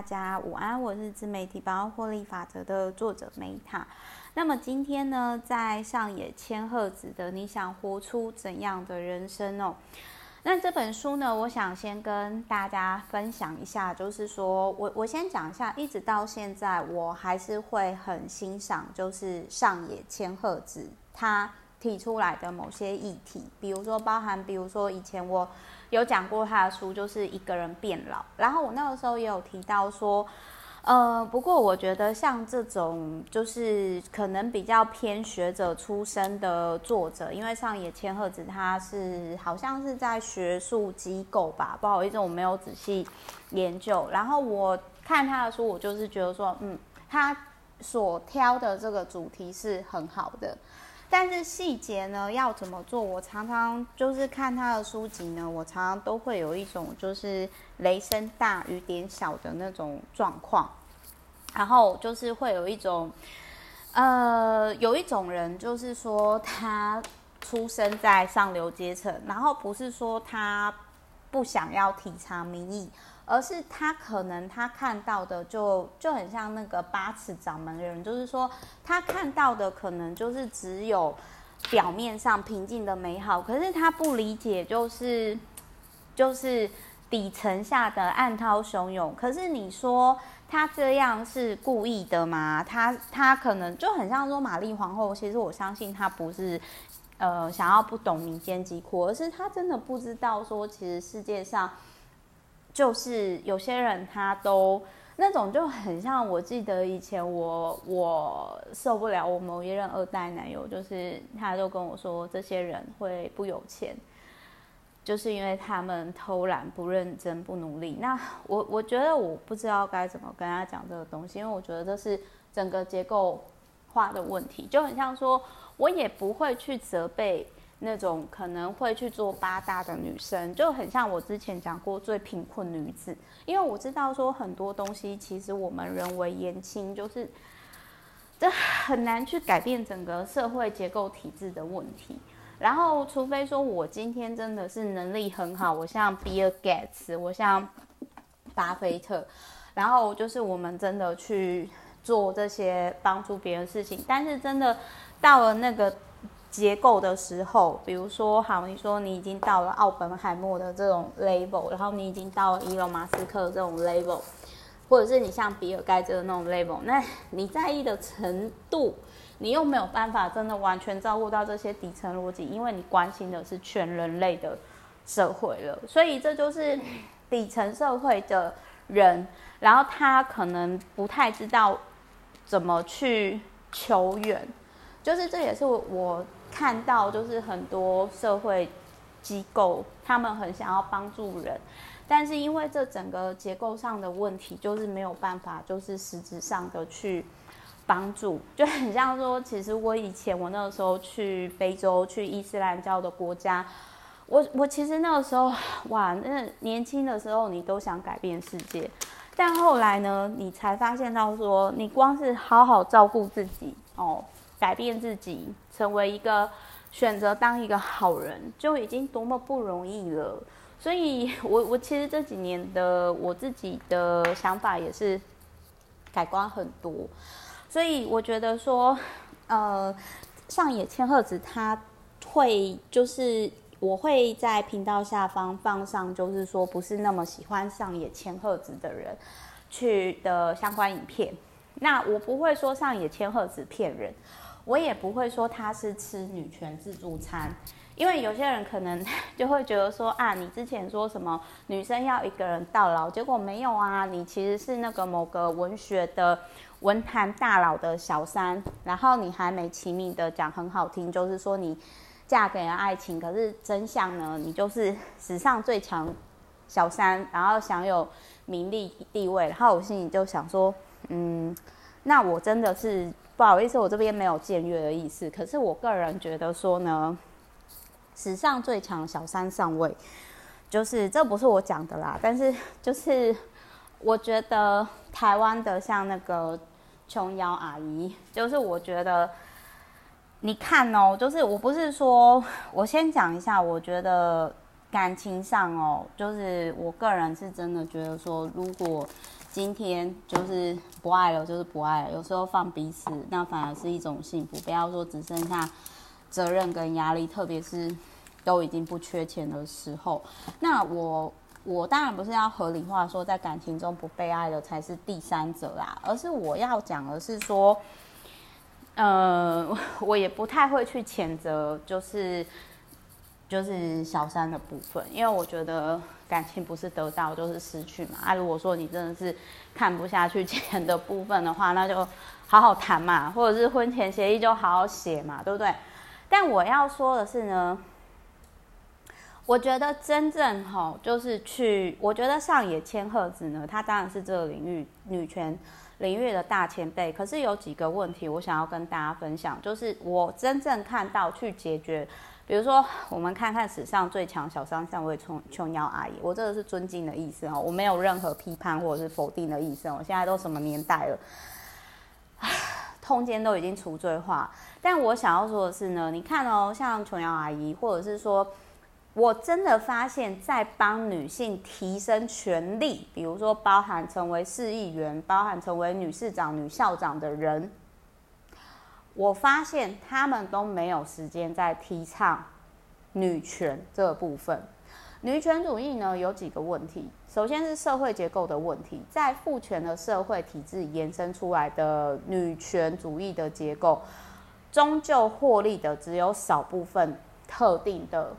大家午安，我是自媒体百万获利法则的作者梅塔。那么今天呢，在上野千鹤子的《你想活出怎样的人生》哦，那这本书呢，我想先跟大家分享一下，就是说我我先讲一下，一直到现在，我还是会很欣赏，就是上野千鹤子她提出来的某些议题，比如说包含，比如说以前我。有讲过他的书，就是一个人变老。然后我那个时候也有提到说，呃，不过我觉得像这种就是可能比较偏学者出身的作者，因为上野千鹤子他是好像是在学术机构吧，不好意思，我没有仔细研究。然后我看他的书，我就是觉得说，嗯，他所挑的这个主题是很好的。但是细节呢，要怎么做？我常常就是看他的书籍呢，我常常都会有一种就是雷声大雨点小的那种状况，然后就是会有一种，呃，有一种人就是说他出生在上流阶层，然后不是说他不想要体察民意。而是他可能他看到的就就很像那个八尺掌门人，就是说他看到的可能就是只有表面上平静的美好，可是他不理解就是就是底层下的暗涛汹涌。可是你说他这样是故意的吗？他他可能就很像说玛丽皇后，其实我相信他不是呃想要不懂民间疾苦，而是他真的不知道说其实世界上。就是有些人他都那种就很像，我记得以前我我受不了我某一任二代男友，就是他就跟我说，这些人会不有钱，就是因为他们偷懒、不认真、不努力。那我我觉得我不知道该怎么跟他讲这个东西，因为我觉得这是整个结构化的问题，就很像说，我也不会去责备。那种可能会去做八大的女生，就很像我之前讲过最贫困女子，因为我知道说很多东西其实我们人为言轻，就是这很难去改变整个社会结构体制的问题。然后，除非说我今天真的是能力很好，我像比尔盖茨，我像巴菲特，然后就是我们真的去做这些帮助别人事情，但是真的到了那个。结构的时候，比如说，好，你说你已经到了奥本海默的这种 level，然后你已经到了伊隆马斯克这种 level，或者是你像比尔盖茨的那种 level，那你在意的程度，你又没有办法真的完全照顾到这些底层逻辑，因为你关心的是全人类的社会了，所以这就是底层社会的人，然后他可能不太知道怎么去求援，就是这也是我。看到就是很多社会机构，他们很想要帮助人，但是因为这整个结构上的问题，就是没有办法，就是实质上的去帮助，就很像说，其实我以前我那个时候去非洲，去伊斯兰教的国家，我我其实那个时候哇，那年轻的时候你都想改变世界，但后来呢，你才发现到说，你光是好好照顾自己哦。改变自己，成为一个选择当一个好人，就已经多么不容易了。所以 我，我其实这几年的我自己的想法也是改观很多。所以，我觉得说，呃，上野千鹤子他会就是我会在频道下方放上，就是说不是那么喜欢上野千鹤子的人去的相关影片。那我不会说上野千鹤子骗人。我也不会说他是吃女权自助餐，因为有些人可能 就会觉得说啊，你之前说什么女生要一个人到老，结果没有啊，你其实是那个某个文学的文坛大佬的小三，然后你还美其名的讲很好听，就是说你嫁给了爱情，可是真相呢，你就是史上最强小三，然后享有名利地位，然后我心里就想说，嗯，那我真的是。不好意思，我这边没有僭越的意思。可是我个人觉得说呢，史上最强小三上位，就是这不是我讲的啦。但是就是我觉得台湾的像那个琼瑶阿姨，就是我觉得你看哦，就是我不是说我先讲一下，我觉得感情上哦，就是我个人是真的觉得说，如果今天就是不爱了，就是不爱了。有时候放彼此，那反而是一种幸福。不要说只剩下责任跟压力，特别是都已经不缺钱的时候。那我我当然不是要合理化说在感情中不被爱的才是第三者啦，而是我要讲的是说，呃，我也不太会去谴责，就是。就是小三的部分，因为我觉得感情不是得到就是失去嘛。啊，如果说你真的是看不下去钱的部分的话，那就好好谈嘛，或者是婚前协议就好好写嘛，对不对？但我要说的是呢，我觉得真正哈，就是去，我觉得上野千鹤子呢，她当然是这个领域女权领域的大前辈。可是有几个问题，我想要跟大家分享，就是我真正看到去解决。比如说，我们看看史上最强小三上位琼琼瑶阿姨，我这个是尊敬的意思哦，我没有任何批判或者是否定的意思哦。现在都什么年代了，通奸都已经除罪化。但我想要说的是呢，你看哦，像琼瑶阿姨，或者是说，我真的发现，在帮女性提升权利，比如说包含成为市议员，包含成为女市长、女校长的人。我发现他们都没有时间在提倡女权这部分。女权主义呢，有几个问题，首先是社会结构的问题，在父权的社会体制延伸出来的女权主义的结构，终究获利的只有少部分特定的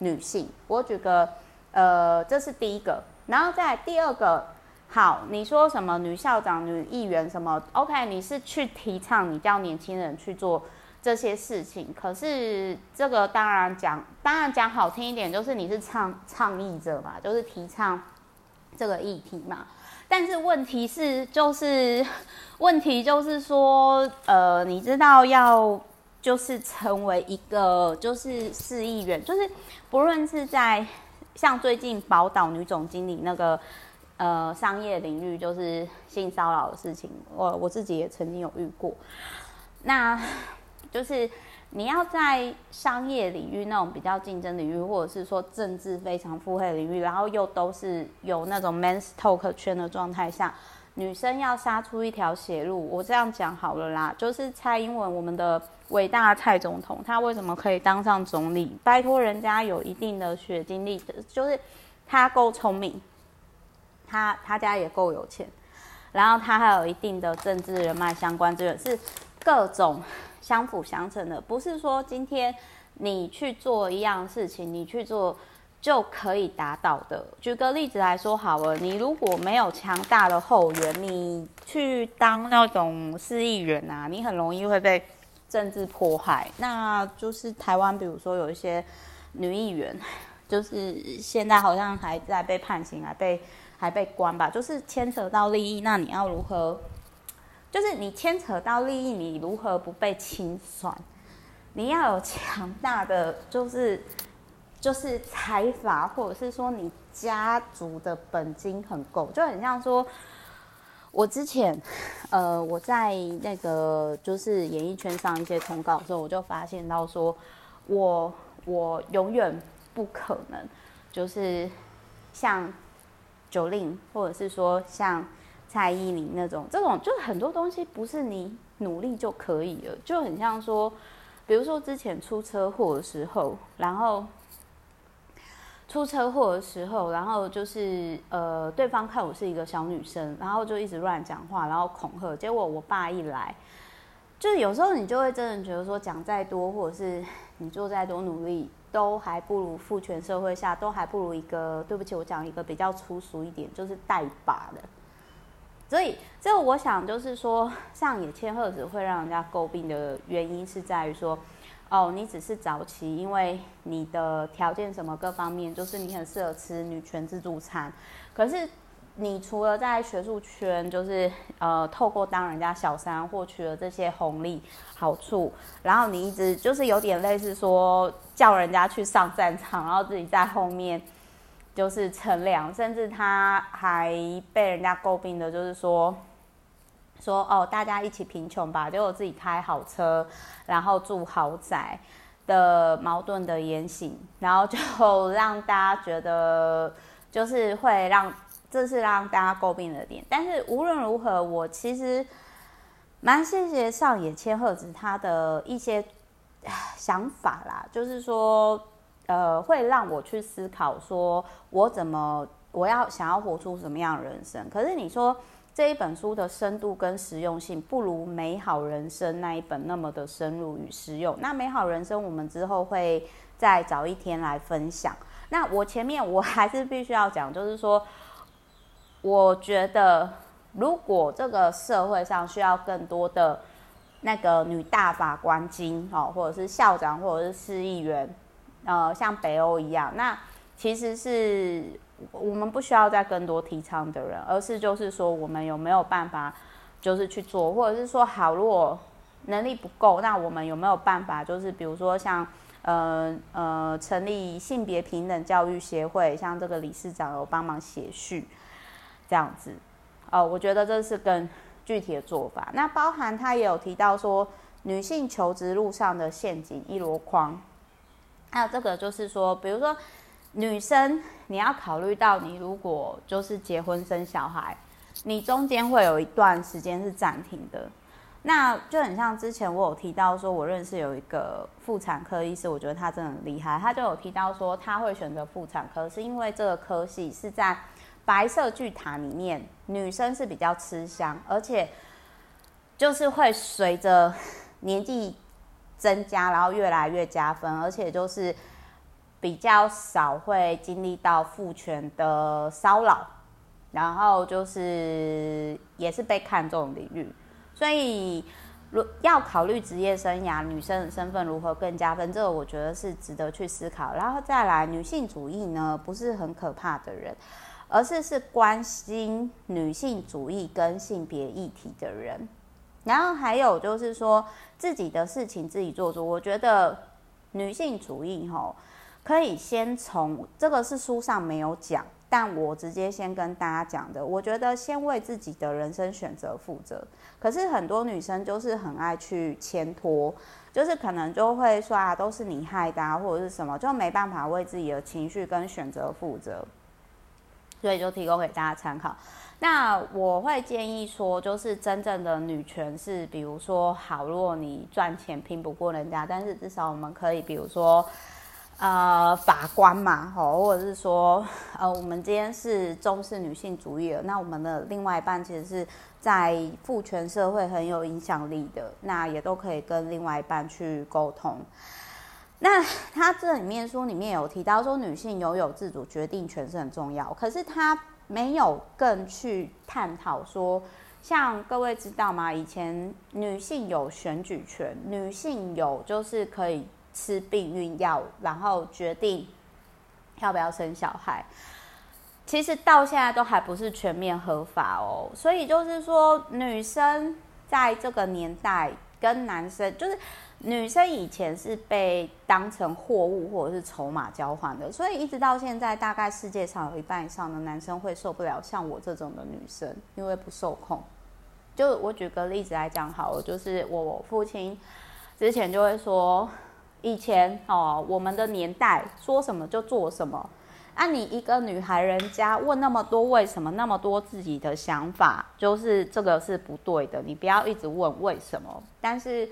女性。我举个，呃，这是第一个，然后再第二个。好，你说什么女校长、女议员什么？OK，你是去提倡你叫年轻人去做这些事情。可是这个当然讲，当然讲好听一点，就是你是倡倡议者嘛，就是提倡这个议题嘛。但是问题是，就是 问题就是说，呃，你知道要就是成为一个就是市议员，就是不论是在像最近宝岛女总经理那个。呃，商业领域就是性骚扰的事情，我我自己也曾经有遇过。那就是你要在商业领域那种比较竞争领域，或者是说政治非常腹黑领域，然后又都是有那种 men's talk 圈的状态下，女生要杀出一条血路，我这样讲好了啦。就是蔡英文，我们的伟大蔡总统，他为什么可以当上总理？拜托人家有一定的学经历，就是他够聪明。他他家也够有钱，然后他还有一定的政治人脉相关资源，是各种相辅相成的，不是说今天你去做一样事情，你去做就可以达到的。举个例子来说好了，你如果没有强大的后援，你去当那种市议员啊，你很容易会被政治迫害。那就是台湾，比如说有一些女议员，就是现在好像还在被判刑，还被。还被关吧，就是牵扯到利益，那你要如何？就是你牵扯到利益，你如何不被清算？你要有强大的，就是就是财阀，或者是说你家族的本金很够，就很像说，我之前呃我在那个就是演艺圈上一些通告的时候，我就发现到说，我我永远不可能就是像。九令，或者是说像蔡依林那种，这种就很多东西不是你努力就可以了，就很像说，比如说之前出车祸的时候，然后出车祸的时候，然后就是呃，对方看我是一个小女生，然后就一直乱讲话，然后恐吓，结果我爸一来，就是有时候你就会真的觉得说，讲再多，或者是你做再多努力。都还不如父权社会下，都还不如一个。对不起，我讲一个比较粗俗一点，就是带把的。所以，这个我想就是说，上野千鹤子会让人家诟病的原因是在于说，哦，你只是早期，因为你的条件什么各方面，就是你很适合吃女权自助餐，可是。你除了在学术圈，就是呃，透过当人家小三获取了这些红利好处，然后你一直就是有点类似说叫人家去上战场，然后自己在后面就是乘凉，甚至他还被人家诟病的，就是说说哦，大家一起贫穷吧，结果自己开好车，然后住豪宅的矛盾的言行，然后就让大家觉得就是会让。这是让大家诟病的点。但是无论如何，我其实蛮谢谢上野千鹤子她的一些想法啦，就是说，呃，会让我去思考，说我怎么我要想要活出什么样的人生。可是你说。这一本书的深度跟实用性不如《美好人生》那一本那么的深入与实用。那《美好人生》我们之后会再找一天来分享。那我前面我还是必须要讲，就是说，我觉得如果这个社会上需要更多的那个女大法官金哦，或者是校长，或者是市议员，呃，像北欧一样，那其实是。我们不需要再更多提倡的人，而是就是说，我们有没有办法，就是去做，或者是说，好，如果能力不够，那我们有没有办法，就是比如说像，呃呃，成立性别平等教育协会，像这个理事长有帮忙写序，这样子，哦、呃，我觉得这是更具体的做法。那包含他也有提到说，女性求职路上的陷阱一箩筐，还有这个就是说，比如说。女生，你要考虑到，你如果就是结婚生小孩，你中间会有一段时间是暂停的。那就很像之前我有提到说，我认识有一个妇产科医师，我觉得他真的很厉害。他就有提到说，他会选择妇产科，是因为这个科系是在白色巨塔里面，女生是比较吃香，而且就是会随着 年纪增加，然后越来越加分，而且就是。比较少会经历到父权的骚扰，然后就是也是被看重领域，所以如要考虑职业生涯，女生的身份如何更加分，这个我觉得是值得去思考。然后再来，女性主义呢，不是很可怕的人，而是是关心女性主义跟性别议题的人。然后还有就是说自己的事情自己做主，我觉得女性主义吼。可以先从这个是书上没有讲，但我直接先跟大家讲的。我觉得先为自己的人生选择负责。可是很多女生就是很爱去牵拖，就是可能就会说啊，都是你害的啊，或者是什么，就没办法为自己的情绪跟选择负责。所以就提供给大家参考。那我会建议说，就是真正的女权是，比如说，好，如果你赚钱拼不过人家，但是至少我们可以，比如说。呃，法官嘛，吼，或者是说，呃，我们今天是重视女性主义的，那我们的另外一半其实是在父权社会很有影响力的，那也都可以跟另外一半去沟通。那他这里面书里面有提到说，女性拥有自主决定权是很重要，可是他没有更去探讨说，像各位知道吗？以前女性有选举权，女性有就是可以。吃避孕药，然后决定要不要生小孩。其实到现在都还不是全面合法哦。所以就是说，女生在这个年代跟男生，就是女生以前是被当成货物或者是筹码交换的。所以一直到现在，大概世界上有一半以上的男生会受不了像我这种的女生，因为不受控。就我举个例子来讲好了，就是我，父亲之前就会说。以前哦，我们的年代说什么就做什么。啊，你一个女孩，人家问那么多为什么，那么多自己的想法，就是这个是不对的。你不要一直问为什么。但是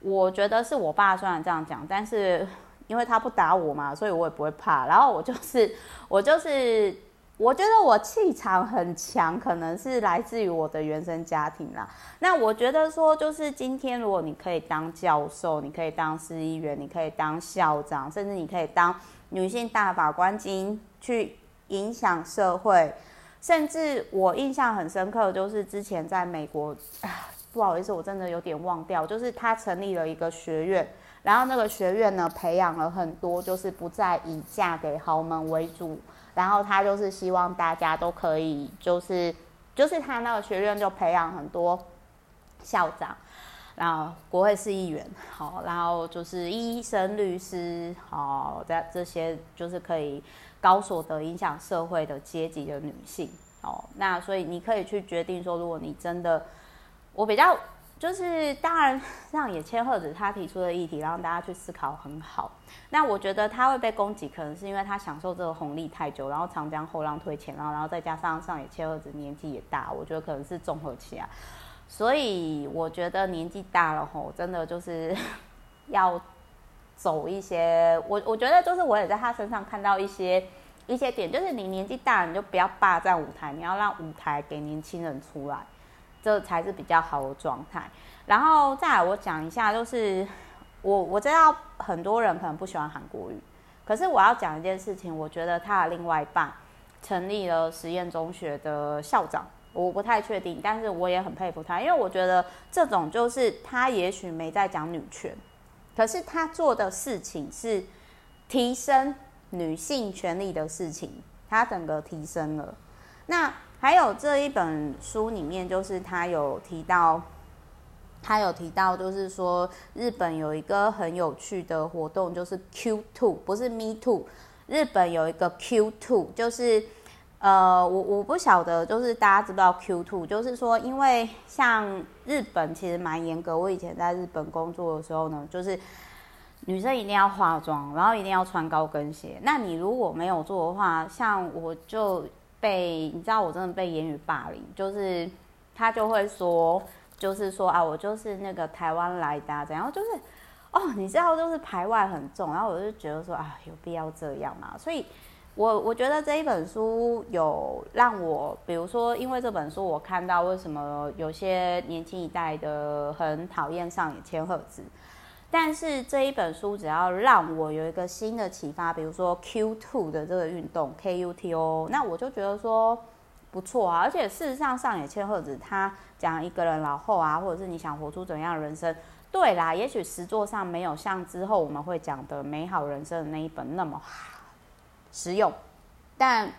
我觉得是我爸虽然这样讲，但是 因为他不打我嘛，所以我也不会怕。然后我就是 我就是。我觉得我气场很强，可能是来自于我的原生家庭啦。那我觉得说，就是今天如果你可以当教授，你可以当市议员，你可以当校长，甚至你可以当女性大法官经去影响社会。甚至我印象很深刻，就是之前在美国，不好意思，我真的有点忘掉，就是他成立了一个学院，然后那个学院呢，培养了很多，就是不再以嫁给豪门为主。然后他就是希望大家都可以，就是就是他那个学院就培养很多校长，然后国会是议员，好，然后就是医生、律师，好，这这些就是可以高所得、影响社会的阶级的女性，哦，那所以你可以去决定说，如果你真的，我比较就是当然，上野千鹤子他提出的议题，让大家去思考很好。那我觉得他会被攻击，可能是因为他享受这个红利太久，然后长江后浪推前浪，然后再加上上野千鹤子年纪也大，我觉得可能是综合起来。所以我觉得年纪大了吼，真的就是 要走一些。我我觉得就是我也在他身上看到一些一些点，就是你年纪大了，你就不要霸占舞台，你要让舞台给年轻人出来。这才是比较好的状态。然后再来，我讲一下，就是我我知道很多人可能不喜欢韩国语，可是我要讲一件事情，我觉得他的另外一半成立了实验中学的校长，我不太确定，但是我也很佩服他，因为我觉得这种就是他也许没在讲女权，可是他做的事情是提升女性权利的事情，他整个提升了。那还有这一本书里面，就是他有提到，他有提到，就是说日本有一个很有趣的活动，就是 Q Two，不是 Me two。日本有一个 Q Two，就是呃，我我不晓得，就是大家知不知道 Q Two，就是说，因为像日本其实蛮严格。我以前在日本工作的时候呢，就是女生一定要化妆，然后一定要穿高跟鞋。那你如果没有做的话，像我就。被你知道，我真的被言语霸凌，就是他就会说，就是说啊，我就是那个台湾来的，怎样，就是哦，你知道，就是排外很重，然后我就觉得说啊，有必要这样吗？所以我我觉得这一本书有让我，比如说，因为这本书我看到为什么有些年轻一代的很讨厌上野千鹤子。但是这一本书只要让我有一个新的启发，比如说 Q Two 的这个运动 KUTO，那我就觉得说不错啊。而且事实上，上野千鹤子他讲一个人老后啊，或者是你想活出怎样的人生，对啦，也许实作上没有像之后我们会讲的美好人生的那一本那么实用。但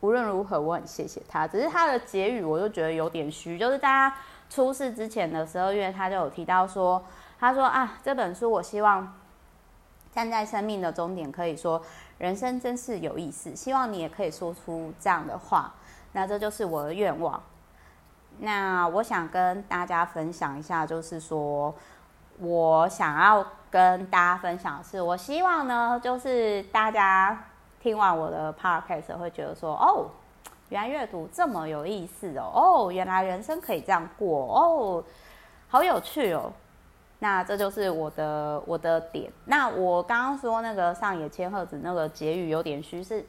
无论如何，我很谢谢他。只是他的结语，我就觉得有点虚，就是大家出事之前的十二月，他就有提到说。他说啊，这本书我希望站在生命的终点，可以说人生真是有意思。希望你也可以说出这样的话，那这就是我的愿望。那我想跟大家分享一下，就是说我想要跟大家分享的是，我希望呢，就是大家听完我的 podcast 会觉得说，哦，原来阅读这么有意思哦，哦，原来人生可以这样过哦，好有趣哦。那这就是我的我的点。那我刚刚说那个上野千鹤子那个结语有点虚，是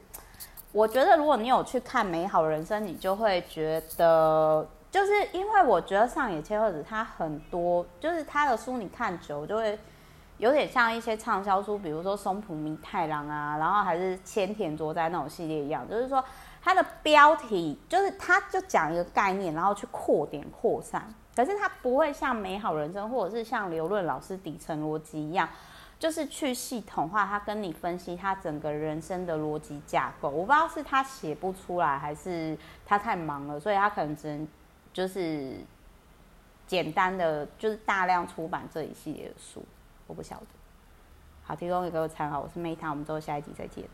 我觉得如果你有去看《美好人生》，你就会觉得，就是因为我觉得上野千鹤子他很多，就是他的书你看久就会有点像一些畅销书，比如说松浦弥太郎啊，然后还是千田卓哉那种系列一样，就是说他的标题就是他就讲一个概念，然后去扩点扩散。可是他不会像美好人生，或者是像刘润老师底层逻辑一样，就是去系统化，他跟你分析他整个人生的逻辑架构。我不知道是他写不出来，还是他太忙了，所以他可能只能就是简单的，就是大量出版这一系列的书。我不晓得。好，提供给各位参考。我是 Meta，我们之后下一集再见。